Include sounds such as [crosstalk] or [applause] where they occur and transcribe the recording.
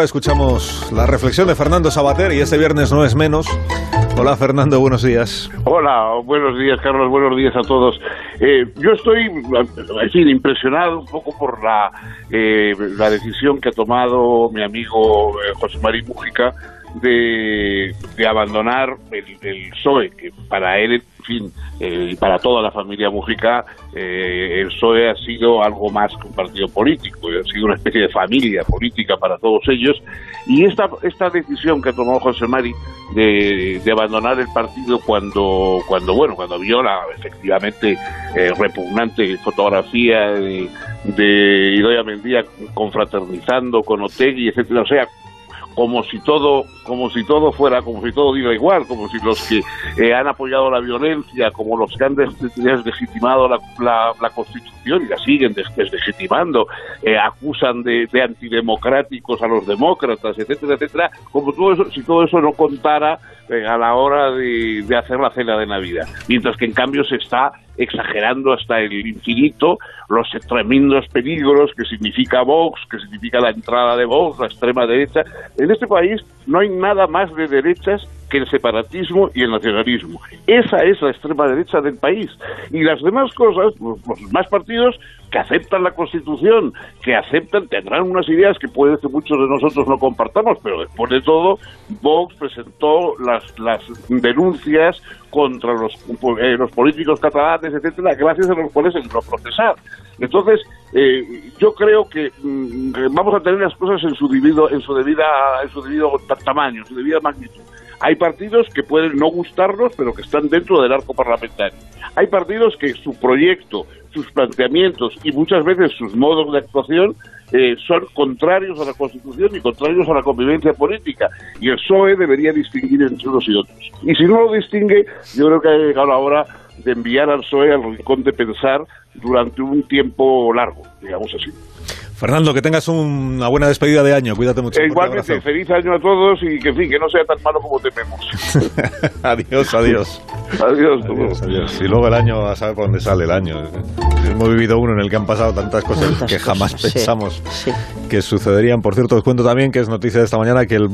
Escuchamos la reflexión de Fernando Sabater y este viernes no es menos. Hola Fernando, buenos días. Hola, buenos días Carlos, buenos días a todos. Eh, yo estoy, impresionado un poco por la, eh, la decisión que ha tomado mi amigo eh, José María Mújica de, abandonar el, el, PSOE, que para él, en fin, eh, y para toda la familia Mujica, eh, el PSOE ha sido algo más que un partido político, ha sido una especie de familia política para todos ellos, y esta, esta decisión que tomado José Mari de, de abandonar el partido cuando, cuando bueno, cuando vio la efectivamente eh, repugnante fotografía de, de Idoia Mendía confraternizando con Otegui, etcétera, o sea, como si todo como si todo fuera como si todo diga igual como si los que eh, han apoyado la violencia como los que han deslegitimado la, la, la constitución y la siguen des deslegitimando eh, acusan de, de, antidemocráticos a los demócratas etcétera etcétera como todo eso si todo eso no contara eh, a la hora de, de hacer la cena de navidad. Mientras que en cambio se está exagerando hasta el infinito los tremendos peligros que significa Vox, que significa la entrada de Vox, la extrema derecha. En este país no hay nada más de derechas que el separatismo y el nacionalismo. Esa es la extrema derecha del país. Y las demás cosas, los, los demás partidos que aceptan la Constitución, que aceptan, tendrán unas ideas que puede que muchos de nosotros no compartamos, pero después de todo, Vox presentó las, las denuncias contra los, eh, los políticos catalanes, etcétera, gracias a los cuales se lo procesar. Entonces, eh, yo creo que mmm, vamos a tener las cosas en su debido, en su debida, en su debido tamaño, en su debida magnitud. Hay partidos que pueden no gustarnos, pero que están dentro del arco parlamentario. Hay partidos que su proyecto, sus planteamientos y muchas veces sus modos de actuación eh, son contrarios a la Constitución y contrarios a la convivencia política. Y el PSOE debería distinguir entre unos y otros. Y si no lo distingue, yo creo que ha llegado la de enviar al PSOE al rincón de pensar durante un tiempo largo, digamos así. Fernando, que tengas una buena despedida de año. Cuídate mucho. Eh, igualmente, feliz año a todos y que, en fin, que no sea tan malo como tememos. [laughs] adiós, adiós. adiós, adiós, adiós. Y luego el año, a saber por dónde sale el año. Hemos vivido uno en el que han pasado tantas cosas Tantas que jamás cosas, sí, pensamos sí. que sucederían. Por cierto, os cuento también que es noticia de esta mañana que el